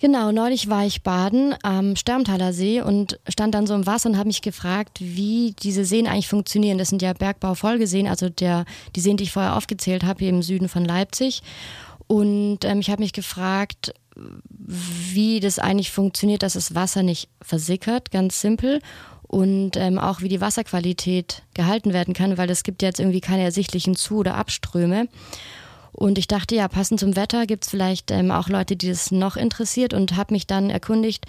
Genau, neulich war ich baden am Sterntaler See und stand dann so im Wasser und habe mich gefragt, wie diese Seen eigentlich funktionieren. Das sind ja Bergbaufolgeseen, also der, die Seen, die ich vorher aufgezählt habe, hier im Süden von Leipzig. Und ähm, ich habe mich gefragt, wie das eigentlich funktioniert, dass das Wasser nicht versickert, ganz simpel. Und ähm, auch wie die Wasserqualität gehalten werden kann, weil es gibt jetzt irgendwie keine ersichtlichen Zu- oder Abströme. Und ich dachte, ja, passend zum Wetter gibt es vielleicht ähm, auch Leute, die das noch interessiert und habe mich dann erkundigt.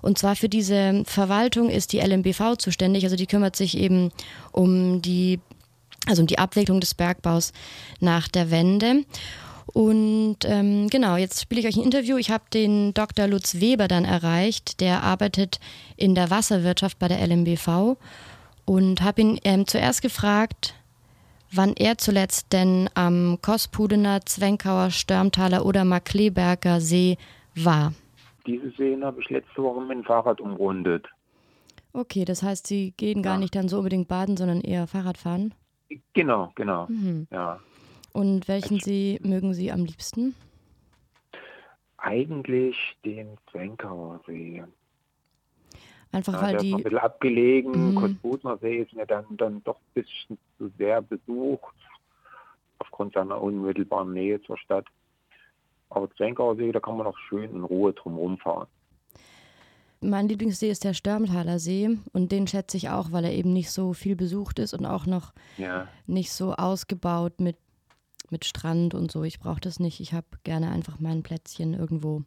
Und zwar für diese Verwaltung ist die LMBV zuständig. Also die kümmert sich eben um die, also um die Abwicklung des Bergbaus nach der Wende. Und ähm, genau, jetzt spiele ich euch ein Interview. Ich habe den Dr. Lutz Weber dann erreicht. Der arbeitet in der Wasserwirtschaft bei der LMBV und habe ihn ähm, zuerst gefragt, wann er zuletzt denn am Kospudener, Zwenkauer, Störmtaler oder Markleberger See war. Diese Seen habe ich letzte Woche mit dem Fahrrad umrundet. Okay, das heißt, Sie gehen gar ja. nicht dann so unbedingt baden, sondern eher Fahrrad fahren? Genau, genau. Mhm. Ja. Und welchen See mögen Sie am liebsten? Eigentlich den Zwenkauer See. Einfach ja, weil die. Ein bisschen abgelegen. Mhm. Kosbutner See ist mir dann, dann doch ein bisschen zu sehr besucht, aufgrund seiner unmittelbaren Nähe zur Stadt. Aber Zwenkauer See, da kann man noch schön in Ruhe drumherum fahren. Mein Lieblingssee ist der Störmtaler See und den schätze ich auch, weil er eben nicht so viel besucht ist und auch noch ja. nicht so ausgebaut mit, mit Strand und so. Ich brauche das nicht. Ich habe gerne einfach mein Plätzchen irgendwo.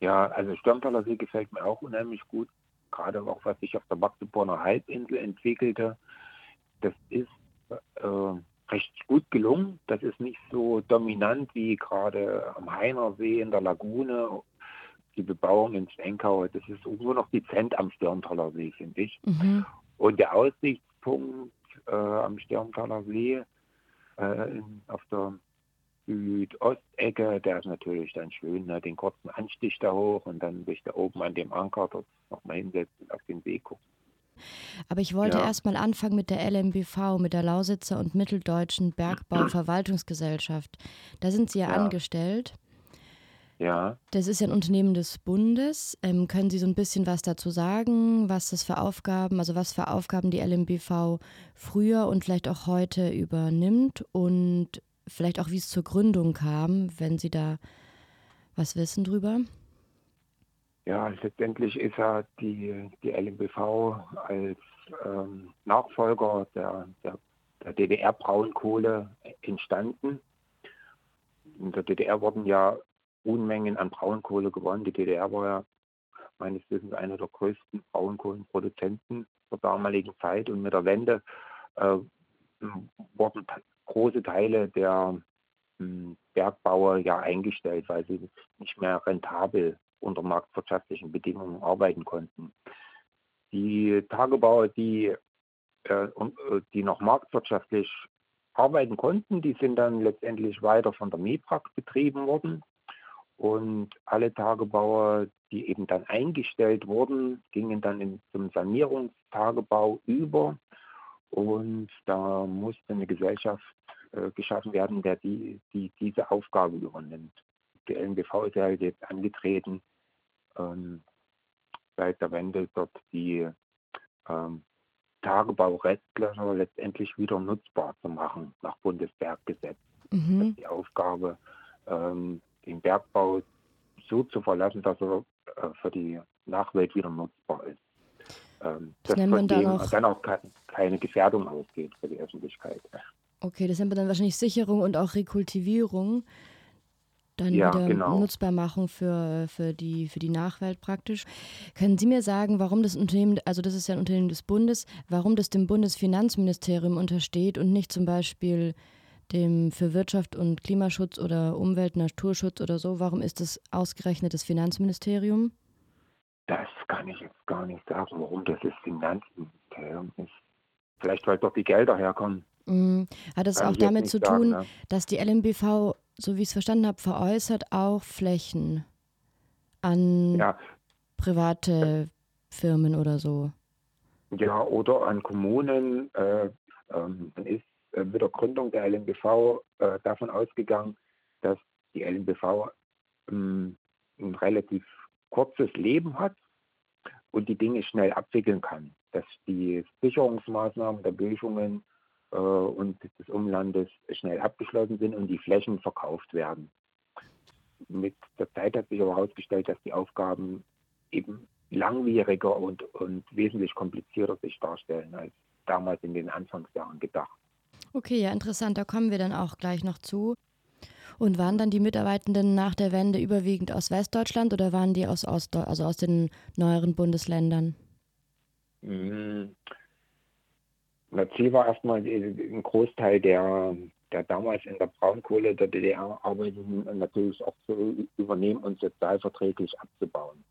Ja, also Störmtaler See gefällt mir auch unheimlich gut gerade auch was sich auf der Magdeburger Halbinsel entwickelte, das ist äh, recht gut gelungen. Das ist nicht so dominant wie gerade am Heinersee in der Lagune, die Bebauung in Zwenkau. Das ist nur noch dezent am Stirntaler See, finde ich. Mhm. Und der Aussichtspunkt äh, am Stirntaler See äh, in, auf der Südostecke, der ist natürlich dann schön, ne? den kurzen Anstich da hoch und dann sich da oben an dem Anker dort nochmal hinsetzen und auf den See gucken. Aber ich wollte ja. erstmal anfangen mit der LMBV, mit der Lausitzer und Mitteldeutschen Bergbauverwaltungsgesellschaft. Da sind Sie ja, ja, angestellt. Ja. Das ist ja ein Unternehmen des Bundes. Ähm, können Sie so ein bisschen was dazu sagen, was das für Aufgaben, also was für Aufgaben die LMBV früher und vielleicht auch heute übernimmt und vielleicht auch, wie es zur Gründung kam, wenn Sie da was wissen drüber? Ja, letztendlich ist ja die, die LMBV als ähm, Nachfolger der, der, der DDR-Braunkohle entstanden. In der DDR wurden ja Unmengen an Braunkohle gewonnen. Die DDR war ja meines Wissens einer der größten Braunkohlenproduzenten zur damaligen Zeit. Und mit der Wende äh, wurden große Teile der hm, Bergbauer ja eingestellt, weil sie nicht mehr rentabel unter marktwirtschaftlichen Bedingungen arbeiten konnten. Die Tagebauer, die, äh, äh, die noch marktwirtschaftlich arbeiten konnten, die sind dann letztendlich weiter von der MEPRAG betrieben worden. Und alle Tagebauer, die eben dann eingestellt wurden, gingen dann in, zum Sanierungstagebau über. Und da musste eine Gesellschaft äh, geschaffen werden, der die, die diese Aufgabe übernimmt. Die LNBV ist ja halt jetzt angetreten, ähm, seit der Wende dort die ähm, Tagebaurestlöcher letztendlich wieder nutzbar zu machen nach Bundesberggesetz. Mhm. Das ist die Aufgabe, ähm, den Bergbau so zu verlassen, dass er äh, für die Nachwelt wieder nutzbar ist. Ähm, das dass von dem dann, dann auch keine Gefährdung ausgeht für die Öffentlichkeit. Okay, das nennt man dann wahrscheinlich Sicherung und auch Rekultivierung. Dann ja, wieder genau. Nutzbarmachung für, für, die, für die Nachwelt praktisch. Können Sie mir sagen, warum das Unternehmen, also das ist ja ein Unternehmen des Bundes, warum das dem Bundesfinanzministerium untersteht und nicht zum Beispiel dem für Wirtschaft und Klimaschutz oder Umwelt, Naturschutz oder so? Warum ist das ausgerechnet das Finanzministerium? Das kann ich jetzt gar nicht sagen, warum das das Finanzministerium ist. Vielleicht, weil dort die Gelder herkommen. Mhm. Hat es auch damit zu tun, sagen, ne? dass die LMBV, so wie ich es verstanden habe, veräußert auch Flächen an ja. private Firmen oder so? Ja, oder an Kommunen. Äh, ähm, man ist äh, mit der Gründung der LMBV äh, davon ausgegangen, dass die LMBV ähm, ein relativ kurzes Leben hat und die Dinge schnell abwickeln kann. Dass die Sicherungsmaßnahmen der Böschungen äh, und des Umlandes schnell abgeschlossen sind und die Flächen verkauft werden. Mit der Zeit hat sich aber herausgestellt, dass die Aufgaben eben langwieriger und, und wesentlich komplizierter sich darstellen als damals in den Anfangsjahren gedacht. Okay, ja, interessant. Da kommen wir dann auch gleich noch zu. Und waren dann die Mitarbeitenden nach der Wende überwiegend aus Westdeutschland oder waren die aus Ostdeutschland, also aus den neueren Bundesländern? Mhm. Na, Ziel war erstmal ein Großteil der, der damals in der Braunkohle der DDR arbeitenden natürlich auch zu übernehmen und sozialverträglich abzubauen.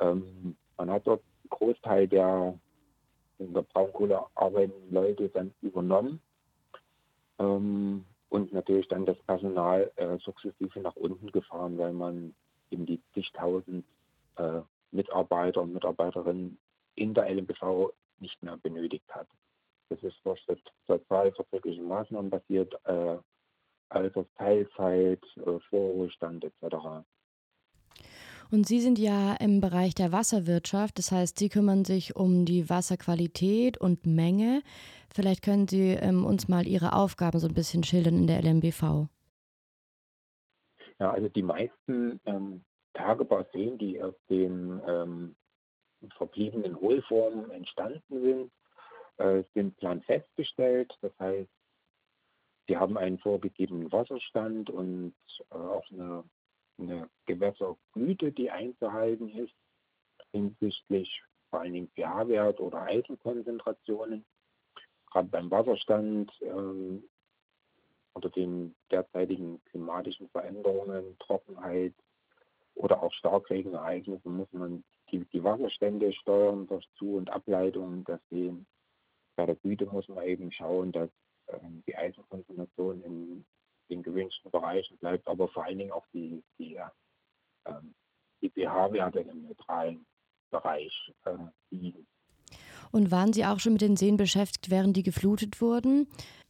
Ähm, man hat dort einen Großteil der in der Braunkohle arbeitenden Leute dann übernommen ähm, und natürlich dann das Personal äh, sukzessive nach unten gefahren, weil man eben die zigtausend äh, Mitarbeiter und Mitarbeiterinnen in der LMBV nicht mehr benötigt hat. Das ist durch sozialverträgliche Maßnahmen basiert, äh, also Teilzeit, äh, Vorruhestand etc. Und Sie sind ja im Bereich der Wasserwirtschaft, das heißt, Sie kümmern sich um die Wasserqualität und Menge. Vielleicht können Sie ähm, uns mal Ihre Aufgaben so ein bisschen schildern in der LMBV. Ja, also die meisten ähm, Tagebauseen, die aus den ähm, verbliebenen Hohlformen entstanden sind, äh, sind planfest gestellt. Das heißt, sie haben einen vorgegebenen Wasserstand und äh, auch eine eine Gewässergüte, die einzuhalten ist, hinsichtlich vor allen Dingen pH-Wert oder Eisenkonzentrationen. Gerade beim Wasserstand ähm, unter den derzeitigen klimatischen Veränderungen, Trockenheit oder auch Starkregenereignissen muss man die, die Wasserstände steuern durch Zu- und Ableitungen der Seen. Bei der Güte muss man eben schauen, dass ähm, die Eisenkonzentration in den gewünschten Bereichen bleibt, aber vor allen Dingen auch die, die, ähm, die pH-Werte im neutralen Bereich äh, liegen. Und waren Sie auch schon mit den Seen beschäftigt, während die geflutet wurden?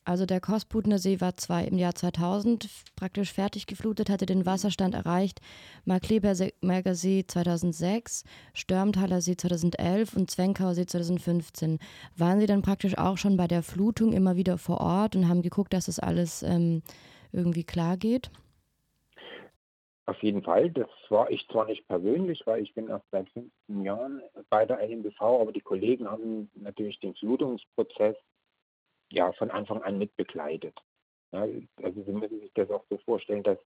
Also der Kosputener See war zwei, im Jahr 2000 praktisch fertig geflutet, hatte den Wasserstand erreicht. Markleberger See 2006, Störmtaler See 2011 und Zwenkauer See 2015. Waren Sie dann praktisch auch schon bei der Flutung immer wieder vor Ort und haben geguckt, dass das alles ähm, irgendwie klar geht? Auf jeden Fall. Das war ich zwar nicht persönlich, weil ich bin erst seit 15 Jahren bei der LMBV, aber die Kollegen haben natürlich den Flutungsprozess ja von Anfang an mitbegleitet. Ja, also Sie müssen sich das auch so vorstellen, dass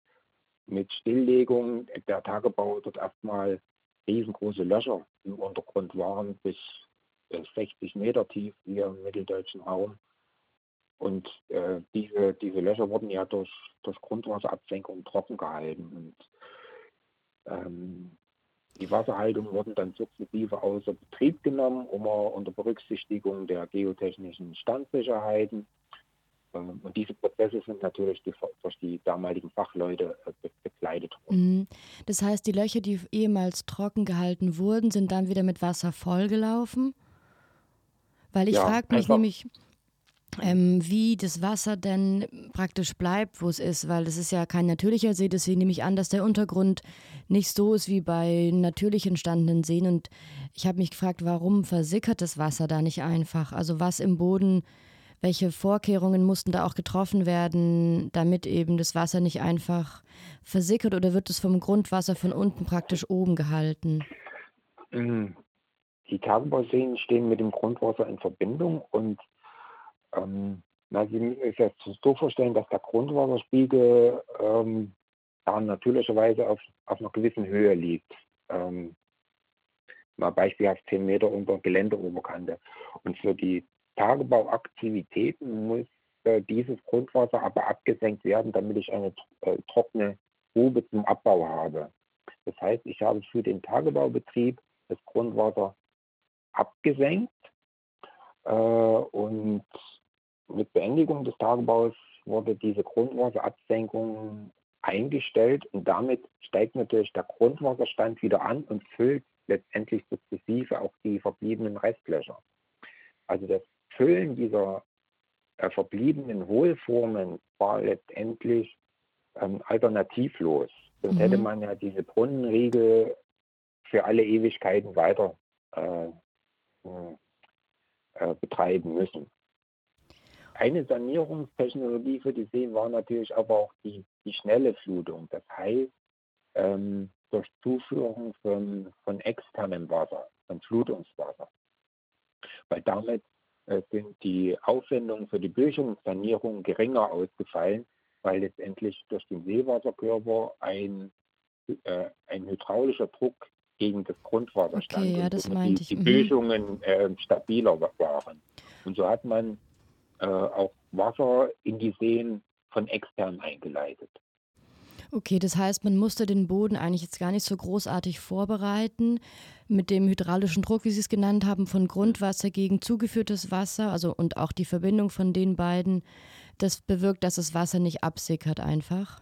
mit Stilllegung der Tagebau dort erstmal riesengroße Löcher im Untergrund waren, bis 60 Meter tief hier im mitteldeutschen Raum. Und äh, diese, diese Löcher wurden ja durch, durch Grundwasserabsenkung trocken gehalten. Und ähm, die Wasserhaltung wurden dann sukzessive außer Betrieb genommen, immer unter Berücksichtigung der geotechnischen Standsicherheiten. Ähm, und diese Prozesse sind natürlich die, durch die damaligen Fachleute äh, begleitet worden. Mhm. Das heißt, die Löcher, die ehemals trocken gehalten wurden, sind dann wieder mit Wasser vollgelaufen? Weil ich ja, frage mich nämlich, ähm, wie das Wasser denn praktisch bleibt, wo es ist, weil das ist ja kein natürlicher See, deswegen nehme ich an, dass der Untergrund nicht so ist wie bei natürlich entstandenen Seen. Und ich habe mich gefragt, warum versickert das Wasser da nicht einfach? Also was im Boden, welche Vorkehrungen mussten da auch getroffen werden, damit eben das Wasser nicht einfach versickert oder wird es vom Grundwasser von unten praktisch oben gehalten? Mhm. Die Tagebauseen stehen mit dem Grundwasser in Verbindung und ähm, na, Sie müssen sich das so vorstellen, dass der Grundwasserspiegel ähm, ja, natürlicherweise auf, auf einer gewissen Höhe liegt. Ähm, mal beispielhaft 10 Meter unter Geländeoberkante. Und für die Tagebauaktivitäten muss äh, dieses Grundwasser aber abgesenkt werden, damit ich eine äh, trockene Grube zum Abbau habe. Das heißt, ich habe für den Tagebaubetrieb das Grundwasser abgesenkt äh, und mit Beendigung des Tagebaus wurde diese Grundwasserabsenkung eingestellt und damit steigt natürlich der Grundwasserstand wieder an und füllt letztendlich sukzessive auch die verbliebenen Restlöcher. Also das Füllen dieser äh, verbliebenen Hohlformen war letztendlich ähm, alternativlos. Sonst mhm. hätte man ja diese Brunnenriegel für alle Ewigkeiten weiter äh, äh, betreiben müssen. Eine Sanierungstechnologie für die Seen war natürlich aber auch die, die schnelle Flutung. Das heißt, ähm, durch Zuführung von, von externem Wasser, von Flutungswasser. Weil damit äh, sind die Aufwendungen für die Böschungssanierung geringer ausgefallen, weil letztendlich durch den Seewasserkörper ein, äh, ein hydraulischer Druck gegen das Grundwasser okay, stand ja, das und die, die mhm. Böschungen äh, stabiler waren. Und so hat man äh, auch Wasser in die Seen von extern eingeleitet. Okay, das heißt, man musste den Boden eigentlich jetzt gar nicht so großartig vorbereiten mit dem hydraulischen Druck, wie Sie es genannt haben, von Grundwasser gegen zugeführtes Wasser, also und auch die Verbindung von den beiden, das bewirkt, dass das Wasser nicht absickert einfach.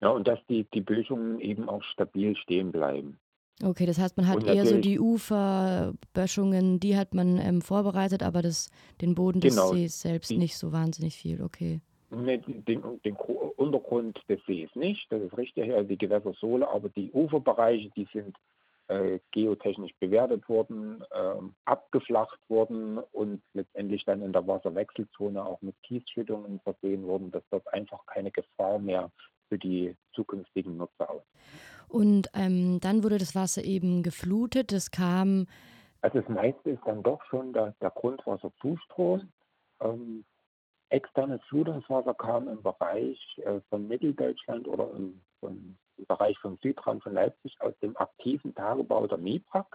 Ja, und dass die, die Böschungen eben auch stabil stehen bleiben. Okay, das heißt, man hat eher so die Uferböschungen, die hat man ähm, vorbereitet, aber das, den Boden des genau, Sees selbst die, nicht so wahnsinnig viel, okay. Ne, den, den, Untergrund des Sees nicht, das ist richtig, also die Gewässersohle, aber die Uferbereiche, die sind äh, geotechnisch bewertet worden, äh, abgeflacht worden und letztendlich dann in der Wasserwechselzone auch mit Kiesschüttungen versehen worden, dass dort einfach keine Gefahr mehr für die zukünftigen Nutzer aus. Und ähm, dann wurde das Wasser eben geflutet. Es kam. Also das meiste ist dann doch schon der, der Grundwasserzustrom. Ähm, externes Flutungswasser kam im Bereich äh, von Mitteldeutschland oder im, im, Bereich vom Südrand von Leipzig aus dem aktiven Tagebau der MIPRAG.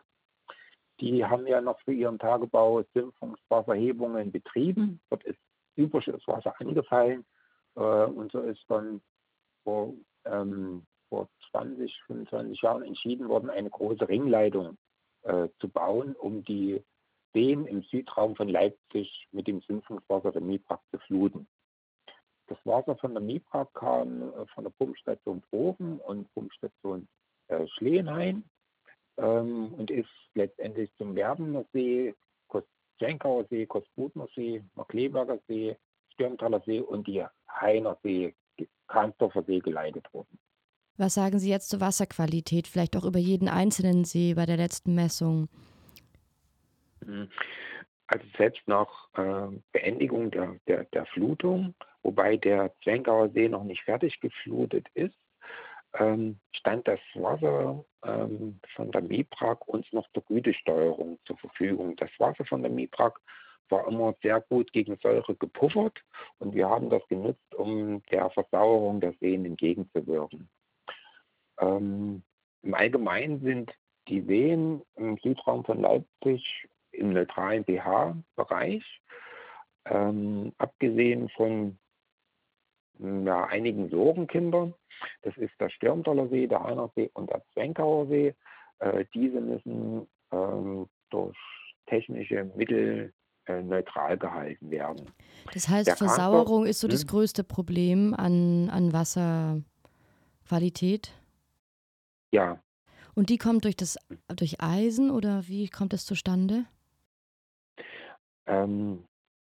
Die haben ja noch für ihren Tagebau Sümpfungswasserhebungen betrieben. Dort ist Überschusswasser angefallen äh, und so ist dann vor, ähm, vor 20, 25 Jahren entschieden worden, eine große Ringleitung äh, zu bauen, um die Seen im Südraum von Leipzig mit dem Sümpfungswasser der Miprak zu fluten. Das Wasser von der Miprak kam äh, von der Pumpstation Proben und Pumpstation äh, Schlehenhain ähm, und ist letztendlich zum Werbener See, Kostschenkauer See, Kostbudner See, Markleberger See, Stürmtaler See und die Heiner See Kahnsdorfer See geleitet wurden. Was sagen Sie jetzt zur Wasserqualität, vielleicht auch über jeden einzelnen See bei der letzten Messung? Hm. Also selbst nach äh, Beendigung der, der, der, Flutung, wobei der Zwenkauer See noch nicht fertig geflutet ist, ähm, stand das Wasser ähm, von der MIPRAG uns noch zur Gütesteuerung zur Verfügung. Das Wasser von der MIPRAG war immer sehr gut gegen Säure gepuffert und wir haben das genutzt, um der Versauerung der Seen entgegenzuwirken. Ähm, Im Allgemeinen sind die Seen im Südraum von Leipzig im neutralen pH-Bereich, ähm, abgesehen von ja, einigen Sorgenkindern. Das ist der Stürmtaler See, der Heinersee und der Zwenkauer See. Äh, diese müssen ähm, durch technische Mittel neutral gehalten werden. Das heißt, Der Versauerung ist so das hm? größte Problem an, an Wasserqualität? Ja. Und die kommt durch, das, durch Eisen oder wie kommt das zustande? Ähm,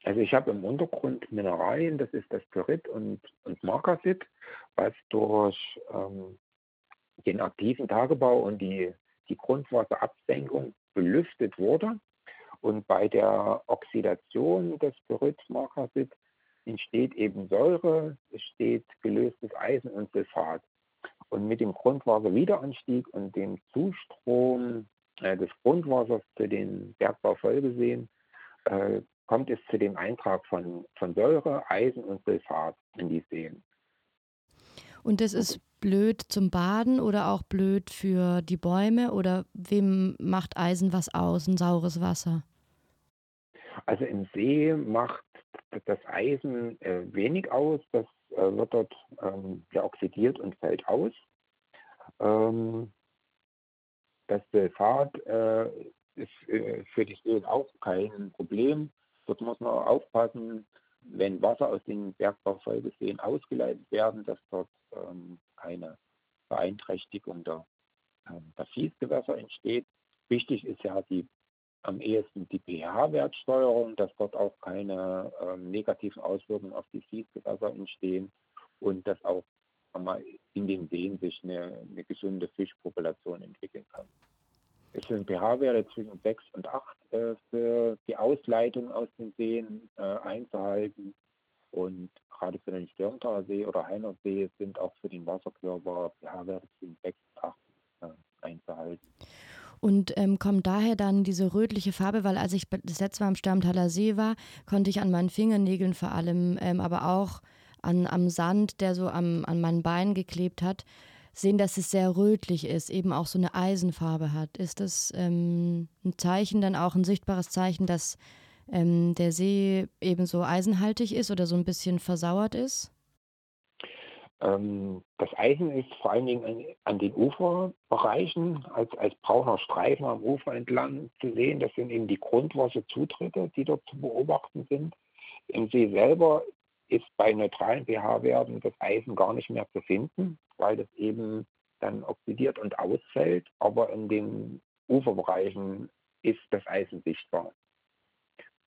also ich habe im Untergrund Mineralien, das ist das Pyrit und, und Markasit, was durch ähm, den aktiven Tagebau und die, die Grundwasserabsenkung belüftet wurde. Und bei der Oxidation des Pyritmarkasit entsteht eben Säure, es steht gelöstes Eisen und Sulfat. Und mit dem Grundwasserwiederanstieg und dem Zustrom äh, des Grundwassers zu den Bergbaufolgeseen äh, kommt es zu dem Eintrag von, von Säure, Eisen und Sulfat in die Seen. Und das ist blöd zum Baden oder auch blöd für die Bäume oder wem macht Eisen was aus, ein saures Wasser? Also im See macht das Eisen äh, wenig aus, das äh, wird dort ähm, ja, oxidiert und fällt aus. Ähm, das Sulfat äh, ist äh, für die Seen auch kein Problem. Dort muss man aufpassen, wenn Wasser aus den Bergbaufolgeseen ausgeleitet werden, dass dort ähm, keine Beeinträchtigung der, ähm, der Fließgewässer entsteht. Wichtig ist ja die am ehesten die pH-Wertsteuerung, dass dort auch keine ähm, negativen Auswirkungen auf die Fließgewässer entstehen und dass auch in den Seen sich eine, eine gesunde Fischpopulation entwickeln kann. Es sind pH-Werte zwischen 6 und 8 äh, für die Ausleitung aus den Seen äh, einzuhalten. Und gerade für den Störntaler See oder Heiner See sind auch für den Wasserkörper pH-Werte zwischen 6 und 8 äh, einzuhalten. Und ähm, kommt daher dann diese rötliche Farbe, weil als ich das letzte Mal am Sterntaler See war, konnte ich an meinen Fingernägeln vor allem, ähm, aber auch an, am Sand, der so am, an meinen Beinen geklebt hat, sehen, dass es sehr rötlich ist, eben auch so eine Eisenfarbe hat. Ist das ähm, ein Zeichen, dann auch ein sichtbares Zeichen, dass ähm, der See eben so eisenhaltig ist oder so ein bisschen versauert ist? Ähm, das Eisen ist vor allen Dingen an, an, den Uferbereichen als, als brauner Streifen am Ufer entlang zu sehen. Das sind eben die Grundwasserzutritte, die dort zu beobachten sind. Im See selber ist bei neutralen pH-Werten das Eisen gar nicht mehr zu finden, weil das eben dann oxidiert und ausfällt. Aber in den Uferbereichen ist das Eisen sichtbar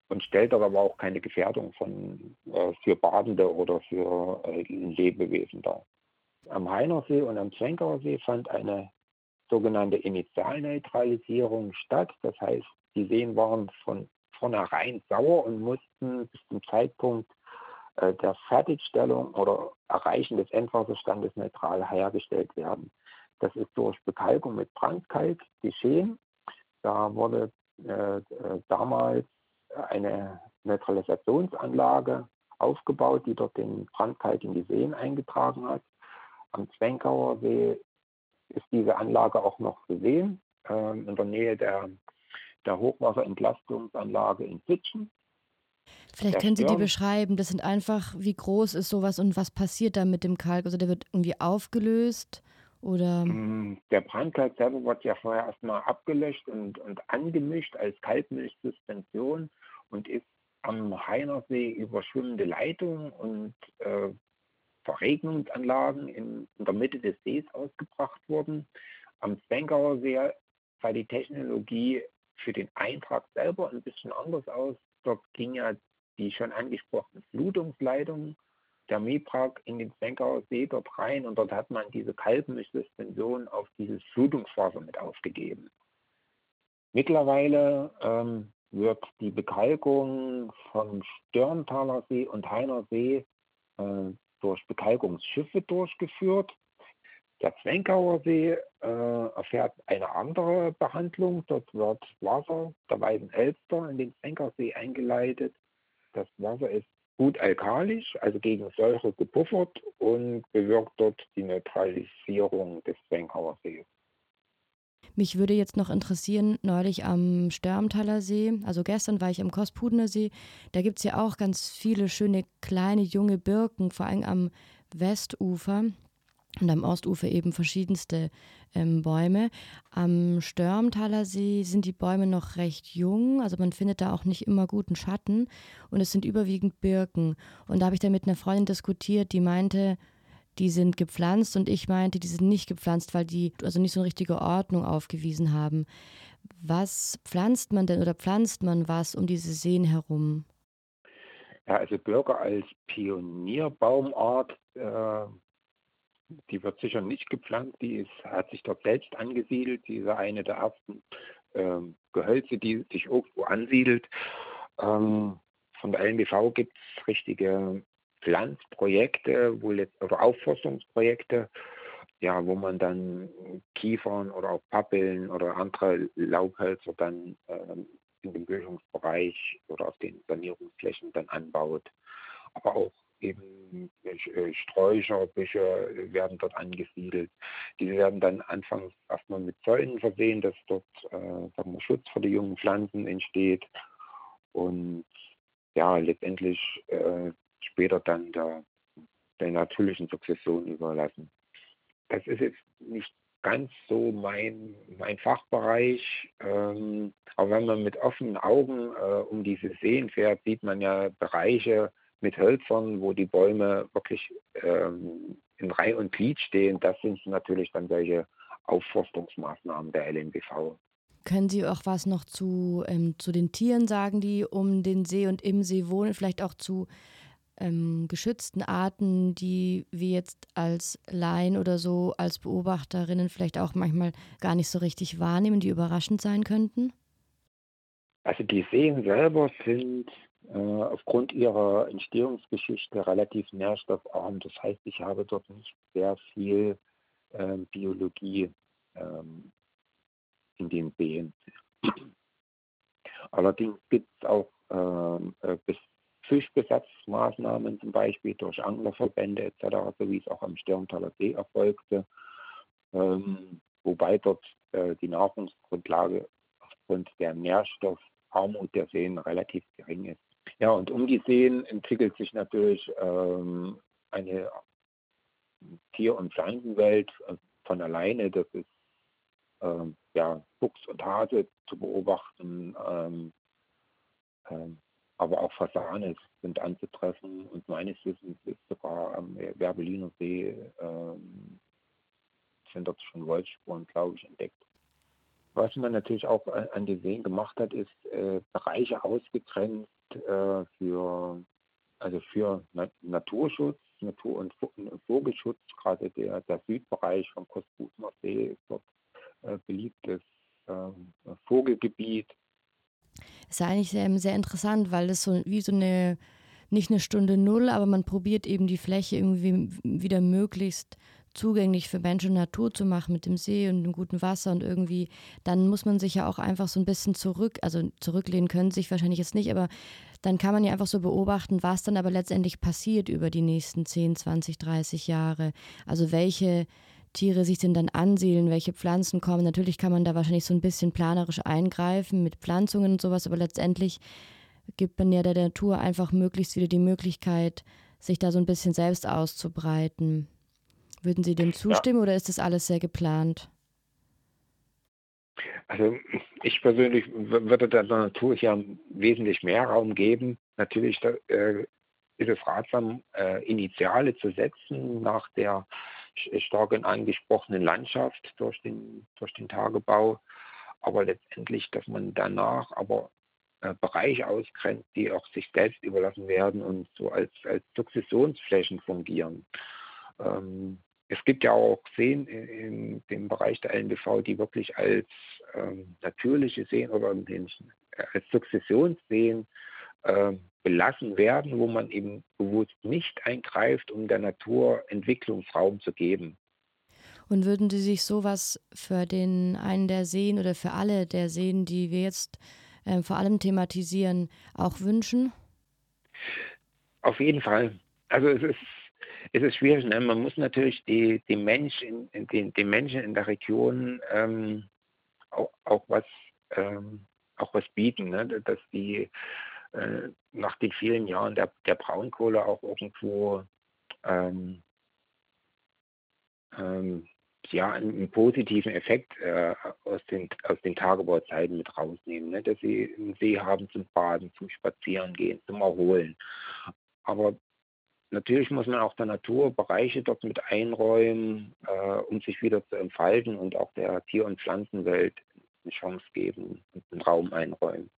und stellt aber auch keine Gefährdung von, äh, für Badende oder für äh, Lebewesen dar. Am Heinersee und am Zwenkauer See fand eine sogenannte Initialneutralisierung statt. Das heißt, die Seen waren von vornherein sauer und mussten bis zum Zeitpunkt der Fertigstellung oder Erreichen des Endwasserstandes neutral hergestellt werden. Das ist durch Bekalkung mit Brandkalk geschehen. Da wurde äh, äh damals eine Neutralisationsanlage aufgebaut, die dort den Brandkalk in die Seen eingetragen hat. Am Zwenkauer See ist diese Anlage auch noch zu sehen, äh, in der Nähe der, der Hochwasserentlastungsanlage in Fitschen. Vielleicht können Sie die beschreiben. Das sind einfach, wie groß ist sowas und was passiert da mit dem Kalk? Also der wird irgendwie aufgelöst oder? Mm, der Brandkalk selber wird ja vorher erstmal abgelöscht und, und angemischt als Kalkmilchsuspension und ist am Heinersee über schwimmende Leitungen und äh, Verregnungsanlagen in, in, der Mitte des Sees ausgebracht worden. Am Zwenkauer See sah die Technologie für den Eintrag selber ein bisschen anders aus. Dort ging ja die schon angesprochene Flutungsleitung der Miprak in den Zwenkauer See dort rein und dort hat man diese Kalbenmischsuspension auf dieses Flutungswasser mit aufgegeben. Mittlerweile ähm, wird die Bekalkung vom Störntaler See und Heiner See äh, durch Bekalkungsschiffe durchgeführt. Der Zwenkauer See äh, erfährt eine andere Behandlung. Dort wird Wasser der Weißen Elster in den Zwenkauer See eingeleitet. Das Wasser ist gut alkalisch, also gegen Säure gepuffert und bewirkt dort die Neutralisierung des Zwenkauer Sees. Mich würde jetzt noch interessieren, neulich am Störmtaler See, also gestern war ich am Kospudener See, da gibt es ja auch ganz viele schöne kleine junge Birken, vor allem am Westufer und am Ostufer eben verschiedenste ähm, Bäume. Am Störmtaler See sind die Bäume noch recht jung, also man findet da auch nicht immer guten Schatten und es sind überwiegend Birken. Und da habe ich dann mit einer Freundin diskutiert, die meinte, die sind gepflanzt und ich meinte, die sind nicht gepflanzt, weil die also nicht so eine richtige Ordnung aufgewiesen haben. Was pflanzt man denn oder pflanzt man was um diese Seen herum? Ja, also Birke als Pionierbaumart äh, die wird sicher nicht gepflanzt, die ist, hat sich dort selbst angesiedelt. Die ist eine der ersten ähm, Gehölze, die sich irgendwo ansiedelt. Ähm, von der LNBV gibt es richtige Pflanzprojekte wo oder Aufforstungsprojekte, ja, wo man dann Kiefern oder auch Pappeln oder andere Laubhölzer dann ähm, in dem Böschungsbereich oder auf den Sanierungsflächen dann anbaut. Aber auch eben äh, Sträucher, Büsche werden dort angesiedelt. Diese werden dann anfangs erstmal mit Zäunen versehen, dass dort äh, wir, Schutz für die jungen Pflanzen entsteht und ja, letztendlich äh, später dann der, der natürlichen Sukzession überlassen. Das ist jetzt nicht ganz so mein, mein Fachbereich. Ähm, aber wenn man mit offenen Augen äh, um diese Seen fährt, sieht man ja Bereiche, mit Hölzern, wo die Bäume wirklich ähm, in Reihe und Glied stehen, das sind natürlich dann solche Aufforstungsmaßnahmen der LNBV. Können Sie auch was noch zu, ähm, zu den Tieren sagen, die um den See und im See wohnen, vielleicht auch zu ähm, geschützten Arten, die wir jetzt als Laien oder so, als Beobachterinnen vielleicht auch manchmal gar nicht so richtig wahrnehmen, die überraschend sein könnten? Also die Seen selber sind aufgrund ihrer Entstehungsgeschichte relativ nährstoffarm. Das heißt, ich habe dort nicht sehr viel äh, Biologie ähm, in den Seen. Allerdings gibt es auch ähm, äh, Fischbesatzmaßnahmen zum Beispiel durch Anglerverbände etc., so wie es auch am Sterntaler See erfolgte, ähm, wobei dort äh, die Nahrungsgrundlage aufgrund der Nährstoffarmut der Seen relativ gering ist. Ja, und um die Seen entwickelt sich natürlich ähm, eine Tier- und Pflanzenwelt äh, von alleine. Das ist ähm, ja, Fuchs und Hase zu beobachten, ähm, ähm, aber auch Fasane sind anzutreffen und meines Wissens ist sogar am Werbeliner See ähm, sind dort schon Wolfsspuren, glaube ich, entdeckt. Was man natürlich auch an den Seen gemacht hat, ist äh, Bereiche ausgegrenzt äh, für, also für Na Naturschutz, Natur- und, Vogelschutz. Gerade der, der Südbereich vom Kostbuchner See ist dort äh, beliebtes ähm, Vogelgebiet. Das ist eigentlich sehr, sehr interessant, weil das so wie so eine, nicht eine Stunde Null, aber man probiert eben die Fläche irgendwie wieder möglichst zugänglich für Mensch und Natur zu machen mit dem See und dem guten Wasser und irgendwie, dann muss man sich ja auch einfach so ein bisschen zurück, also zurücklehnen können sich wahrscheinlich jetzt nicht, aber dann kann man ja einfach so beobachten, was dann aber letztendlich passiert über die nächsten 10, 20, 30 Jahre. Also welche Tiere sich denn dann ansiedeln, welche Pflanzen kommen. Natürlich kann man da wahrscheinlich so ein bisschen planerisch eingreifen mit Pflanzungen und sowas, aber letztendlich gibt man ja der Natur einfach möglichst wieder die Möglichkeit, sich da so ein bisschen selbst auszubreiten. Würden Sie dem zustimmen ja. oder ist das alles sehr geplant? Also ich persönlich würde der Natur hier wesentlich mehr Raum geben. Natürlich äh, ist es ratsam, äh, Initiale zu setzen nach der stark angesprochenen Landschaft durch den, durch den Tagebau. Aber letztendlich, dass man danach aber äh, Bereiche ausgrenzt, die auch sich selbst überlassen werden und so als, als Sukzessionsflächen fungieren. Ähm, es gibt ja auch Seen in, dem Bereich der LNBV, die wirklich als ähm, natürliche Seen oder den, als Sukzessionsseen äh, belassen werden, wo man eben bewusst nicht eingreift, um der Natur Entwicklungsraum zu geben. Und würden Sie sich sowas für den einen der Seen oder für alle der Seen, die wir jetzt äh, vor allem thematisieren, auch wünschen? Auf jeden Fall. Also es ist, es ist schwierig. Ne? Man muss natürlich die, die Menschen, den, den Menschen in der Region ähm, auch, auch was ähm, auch was bieten, ne? dass die äh, nach den vielen Jahren der, der Braunkohle auch irgendwo ähm, ähm, ja, einen, positiven Effekt äh, aus, den, aus den Tagebauzeiten mit rausnehmen, ne? dass sie einen See haben zum Baden, zum Spazierengehen, zum Erholen. Aber natürlich muss man auch der Natur Bereiche dort mit einräumen, äh, um sich wieder zu entfalten und auch der Tier- und Pflanzenwelt eine Chance geben und einen Raum einräumen.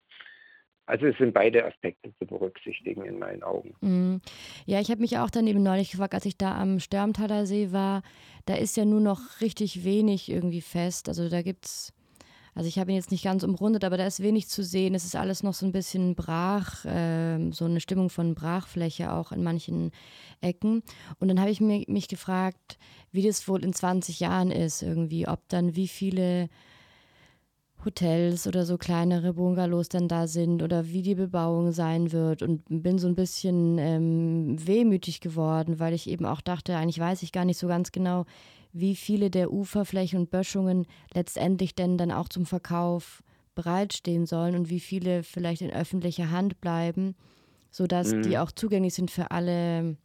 Also es sind beide Aspekte zu berücksichtigen in meinen Augen. Mm. Ja, ich habe mich auch dann eben neulich gefragt, als ich da am Störmtaler See war, da ist ja nur noch richtig wenig irgendwie fest. Also da gibt es, also ich habe ihn jetzt nicht ganz umrundet, aber da ist wenig zu sehen. Es ist alles noch so ein bisschen brach, äh, so eine Stimmung von Brachfläche auch in manchen Ecken. Und dann habe ich mich, mich gefragt, wie das wohl in 20 Jahren ist irgendwie, ob dann wie viele Hotels oder so kleinere Bungalows dann da sind oder wie die Bebauung sein wird und bin so ein bisschen ähm, wehmütig geworden, weil ich eben auch dachte, eigentlich weiß ich gar nicht so ganz genau, wie viele der Uferflächen und Böschungen letztendlich denn dann auch zum Verkauf bereitstehen sollen und wie viele vielleicht in öffentlicher Hand bleiben, sodass mhm. die auch zugänglich sind für alle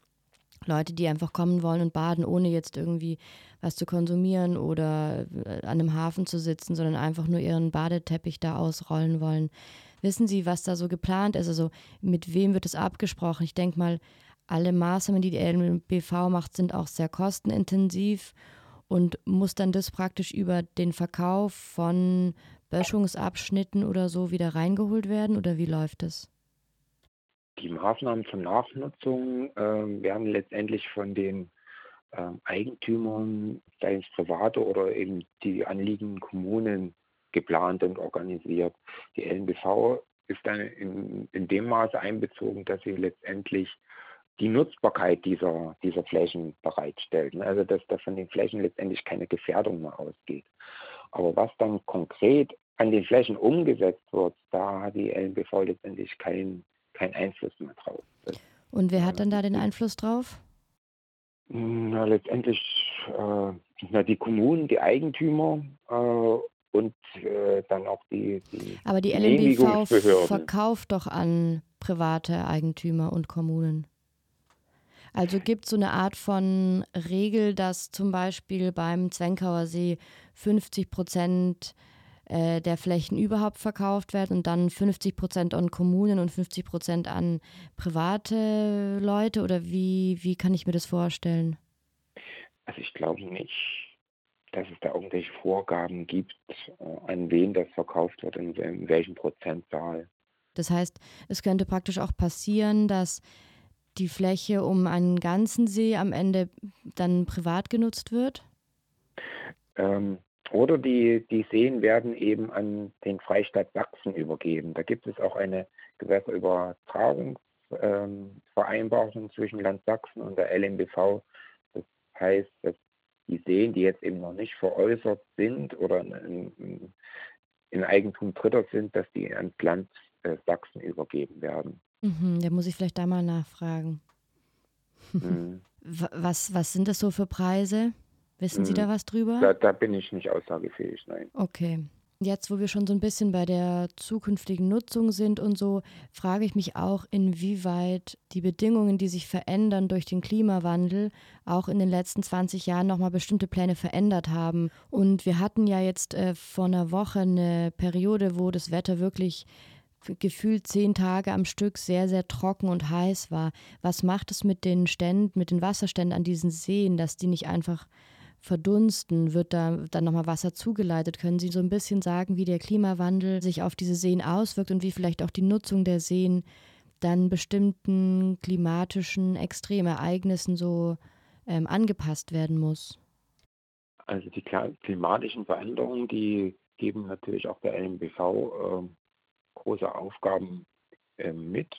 Leute, die einfach kommen wollen und baden, ohne jetzt irgendwie was zu konsumieren oder äh, an einem Hafen zu sitzen, sondern einfach nur ihren Badeteppich da ausrollen wollen. Wissen Sie, was da so geplant ist? Also mit wem wird es abgesprochen? Ich denke mal, alle Maßnahmen, die die LBV macht, sind auch sehr kostenintensiv und muss dann das praktisch über den Verkauf von Böschungsabschnitten oder so wieder reingeholt werden oder wie läuft das? Die Maßnahmen zur Nachnutzung äh, werden letztendlich von den äh, Eigentümern, sei es private oder eben die anliegenden Kommunen geplant und organisiert. Die LNBV ist dann in, in dem Maße einbezogen, dass sie letztendlich die Nutzbarkeit dieser, dieser Flächen bereitstellt. Ne? Also dass da von den Flächen letztendlich keine Gefährdung mehr ausgeht. Aber was dann konkret an den Flächen umgesetzt wird, da hat die LNBV letztendlich keinen kein Einfluss mehr drauf. Das Und wer hat dann da den Einfluss drauf? Na, letztendlich äh, na, die Kommunen, die Eigentümer äh, und äh, dann auch die, die Aber die LNBV verkauft doch an private Eigentümer und Kommunen. Also gibt es so eine Art von Regel, dass zum Beispiel beim Zwenkauer See 50 Prozent äh, der Flächen überhaupt verkauft werden und dann 50 Prozent an Kommunen und 50 Prozent an private Leute? Oder wie, wie kann ich mir das vorstellen? Also ich glaube nicht, dass es da irgendwelche Vorgaben gibt, äh, an wen das verkauft wird, in, in welchem Prozentzahl. Das heißt, es könnte praktisch auch passieren, dass die Fläche um einen ganzen See am Ende dann privat genutzt wird? Ähm, oder die, die Seen werden eben an den Freistaat Sachsen übergeben. Da gibt es auch eine Gewässerübertragungsvereinbarung ähm, zwischen Land Sachsen und der LMBV. Das heißt, dass die Seen, die jetzt eben noch nicht veräußert sind oder in, in Eigentum Dritter sind, dass die ans Land äh, Sachsen übergeben werden. Mhm, da muss ich vielleicht da mal nachfragen. Mhm. Was, was sind das so für Preise? Wissen mhm. Sie da was drüber? Da, da bin ich nicht aussagefähig, nein. Okay. Jetzt, wo wir schon so ein bisschen bei der zukünftigen Nutzung sind und so, frage ich mich auch, inwieweit die Bedingungen, die sich verändern durch den Klimawandel, auch in den letzten 20 Jahren nochmal bestimmte Pläne verändert haben. Und wir hatten ja jetzt äh, vor einer Woche eine Periode, wo das Wetter wirklich gefühlt zehn Tage am Stück sehr, sehr trocken und heiß war. Was macht es mit den Ständen, mit den Wasserständen an diesen Seen, dass die nicht einfach verdunsten? Wird da dann nochmal Wasser zugeleitet? Können Sie so ein bisschen sagen, wie der Klimawandel sich auf diese Seen auswirkt und wie vielleicht auch die Nutzung der Seen dann bestimmten klimatischen Extremereignissen so ähm, angepasst werden muss? Also die klimatischen Veränderungen, die geben natürlich auch der LMBV äh, große Aufgaben äh, mit.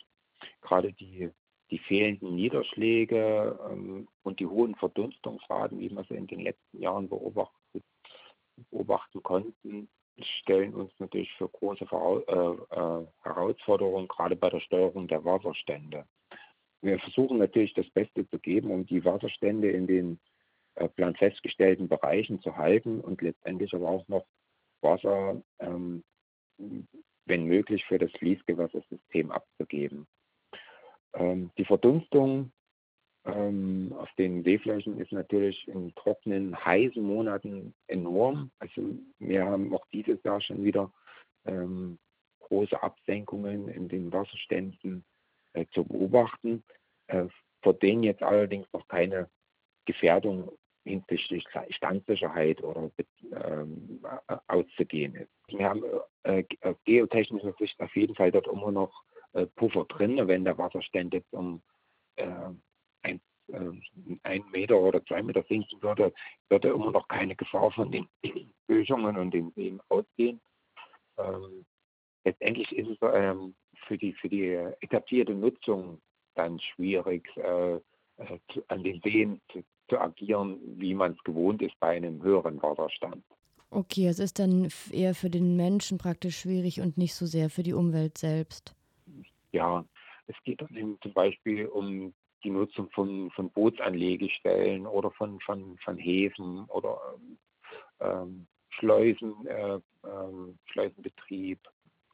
Gerade die die fehlenden Niederschläge ähm, und die hohen Verdunstungsraten, wie wir sie in den letzten Jahren beobachtet, beobachten konnten, stellen uns natürlich für große äh, äh, Herausforderungen, gerade bei der Steuerung der Wasserstände. Wir versuchen natürlich das Beste zu geben, um die Wasserstände in den äh, plan festgestellten Bereichen zu halten und letztendlich aber auch noch Wasser, ähm, wenn möglich, für das Fließgewässersystem abzugeben. Ähm, die Verdunstung ähm, auf den Seeflächen ist natürlich in trockenen, heißen Monaten enorm. Also wir haben auch dieses Jahr schon wieder ähm, große Absenkungen in den Wasserständen äh, zu beobachten, äh, vor denen jetzt allerdings noch keine Gefährdung hinsichtlich Standsicherheit oder ähm, auszugehen ist. Wir haben äh, äh geotechnischer Sicht auf jeden Fall dort immer noch äh, Puffer drin. Wenn der Wasserstand jetzt um äh, ein, äh, ein Meter oder zwei Meter sinken würde, würde immer noch keine Gefahr von den Böschungen und den Seen ausgehen. Ähm, letztendlich ist es ähm, für, die, für die etablierte Nutzung dann schwierig, äh, äh zu, an den Seen zu, zu agieren, wie man es gewohnt ist bei einem höheren Wasserstand. Okay, es ist dann eher für den Menschen praktisch schwierig und nicht so sehr für die Umwelt selbst. Ja, es geht dann eben zum Beispiel um die Nutzung von, von Bootsanlegestellen oder von, von, von Häfen oder ähm, Schleusen, äh, ähm, Schleusenbetrieb,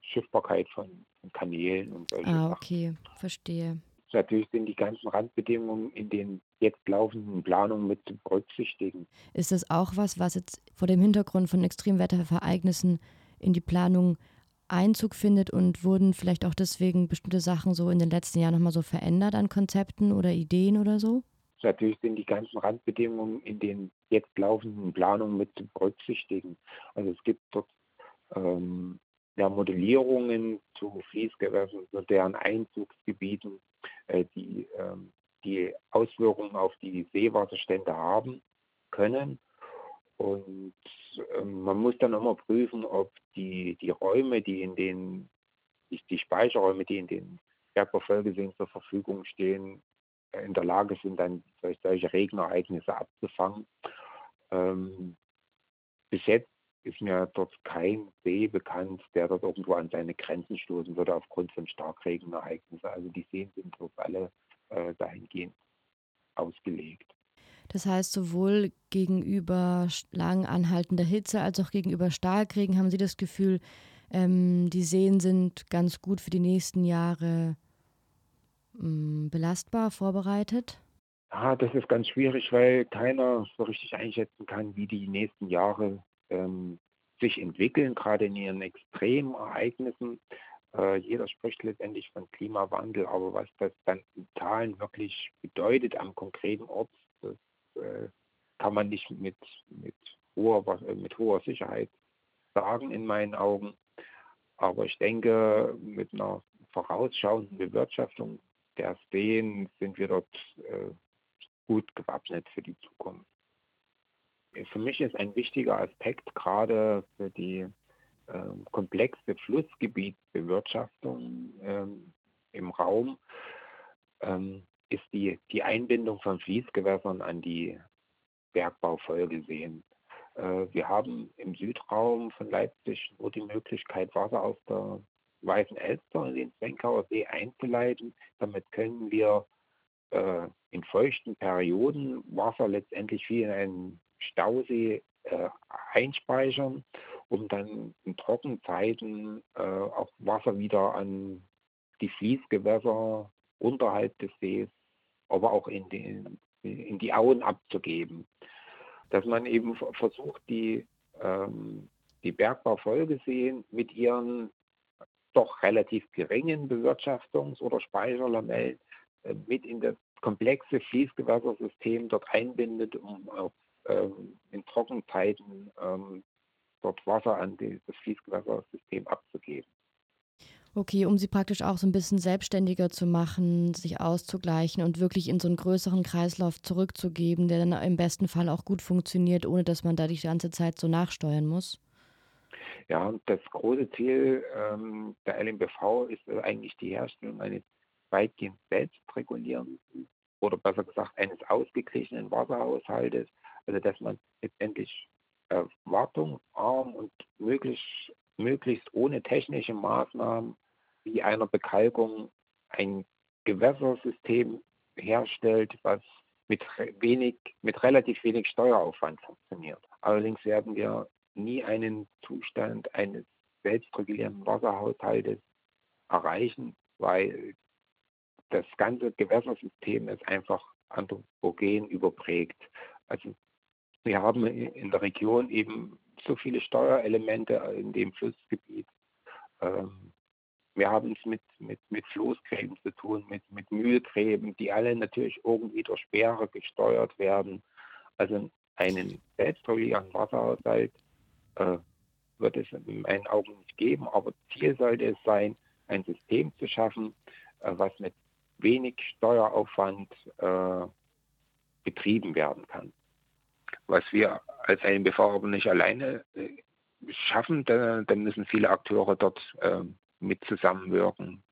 Schiffbarkeit von, von Kanälen und solche Ah, okay, Sachen. verstehe. Natürlich sind die ganzen Randbedingungen in den jetzt laufenden Planungen mit zu berücksichtigen. Ist das auch was, was jetzt vor dem Hintergrund von Extremwettervereignissen in die Planung Einzug findet und wurden vielleicht auch deswegen bestimmte Sachen so in den letzten Jahren nochmal so verändert an Konzepten oder Ideen oder so? Natürlich sind die ganzen Randbedingungen in den jetzt laufenden Planungen mit zu berücksichtigen. Also es gibt dort ähm, ja, Modellierungen zu Fließgewässern, zu deren Einzugsgebieten, äh, die ähm, die Auswirkungen auf die Seewasserstände haben können. Und ähm, man muss dann immer prüfen, ob die, die Räume, die in den, die, Speicherräume, die in den Bergbaufolgeseen zur Verfügung stehen, äh, in der Lage sind, dann solche Regenereignisse abzufangen. Ähm, bis jetzt ist mir dort kein See bekannt, der dort irgendwo an seine Grenzen stoßen würde aufgrund von Starkregenereignissen. Also die Seen sind dort alle äh, dahingehend ausgelegt. Das heißt, sowohl gegenüber lang anhaltender Hitze als auch gegenüber Starkregen haben Sie das Gefühl, ähm, die Seen sind ganz gut für die nächsten Jahre ähm, belastbar, vorbereitet? Ah, das ist ganz schwierig, weil keiner so richtig einschätzen kann, wie die nächsten Jahre ähm, sich entwickeln, gerade in ihren Extremereignissen. Äh, jeder spricht letztendlich von Klimawandel, aber was das dann in Zahlen wirklich bedeutet am konkreten Ort, das äh, kann man nicht mit, mit, hoher, äh, mit hoher Sicherheit sagen in meinen Augen. Aber ich denke, mit einer vorausschauenden Bewirtschaftung der Seen sind wir dort äh, gut gewappnet für die Zukunft. Für mich ist ein wichtiger Aspekt gerade für die komplexe Flussgebietsbewirtschaftung ähm, im Raum ähm, ist die, die Einbindung von Fließgewässern an die Bergbaufolgeseen. Äh, wir haben im Südraum von Leipzig nur die Möglichkeit, Wasser aus der Weißen Elster in den Zwenkauer See einzuleiten. Damit können wir äh, in feuchten Perioden Wasser letztendlich wie in einen Stausee äh, einspeichern um dann in Trockenzeiten äh, auch Wasser wieder an die Fließgewässer unterhalb des Sees, aber auch in, den, in die Auen abzugeben. Dass man eben versucht, die, ähm, die Bergbaufolgeseen mit ihren doch relativ geringen Bewirtschaftungs- oder Speicherlamellen äh, mit in das komplexe Fließgewässersystem dort einbindet, um auch ähm, in Trockenzeiten ähm, dort Wasser an die, das Fließgewässersystem abzugeben. Okay, um sie praktisch auch so ein bisschen selbstständiger zu machen, sich auszugleichen und wirklich in so einen größeren Kreislauf zurückzugeben, der dann im besten Fall auch gut funktioniert, ohne dass man da die ganze Zeit so nachsteuern muss. Ja, und das große Ziel ähm, der LMBV ist eigentlich die Herstellung eines weitgehend selbstregulierenden oder besser gesagt eines ausgeglichenen Wasserhaushaltes, also dass man letztendlich wartungsarm und möglichst, möglichst ohne technische Maßnahmen wie einer Bekalkung ein Gewässersystem herstellt, was mit wenig, mit relativ wenig Steueraufwand funktioniert. Allerdings werden wir nie einen Zustand eines selbstregulierenden Wasserhaushaltes erreichen, weil das ganze Gewässersystem ist einfach anthropogen überprägt. Also wir haben in der Region eben so viele Steuerelemente in dem Flussgebiet. Ähm, wir haben es mit, mit, mit Floßgräben zu tun, mit, mit Mühlgräben, die alle natürlich irgendwie durch Sperre gesteuert werden. Also einen selbstregulierenden Wasserhaushalt äh, wird es in meinen Augen nicht geben, aber Ziel sollte es sein, ein System zu schaffen, äh, was mit wenig Steueraufwand äh, betrieben werden kann was wir als LMBV aber nicht alleine äh, schaffen, dann, müssen viele Akteure dort äh, mit zusammenwirken.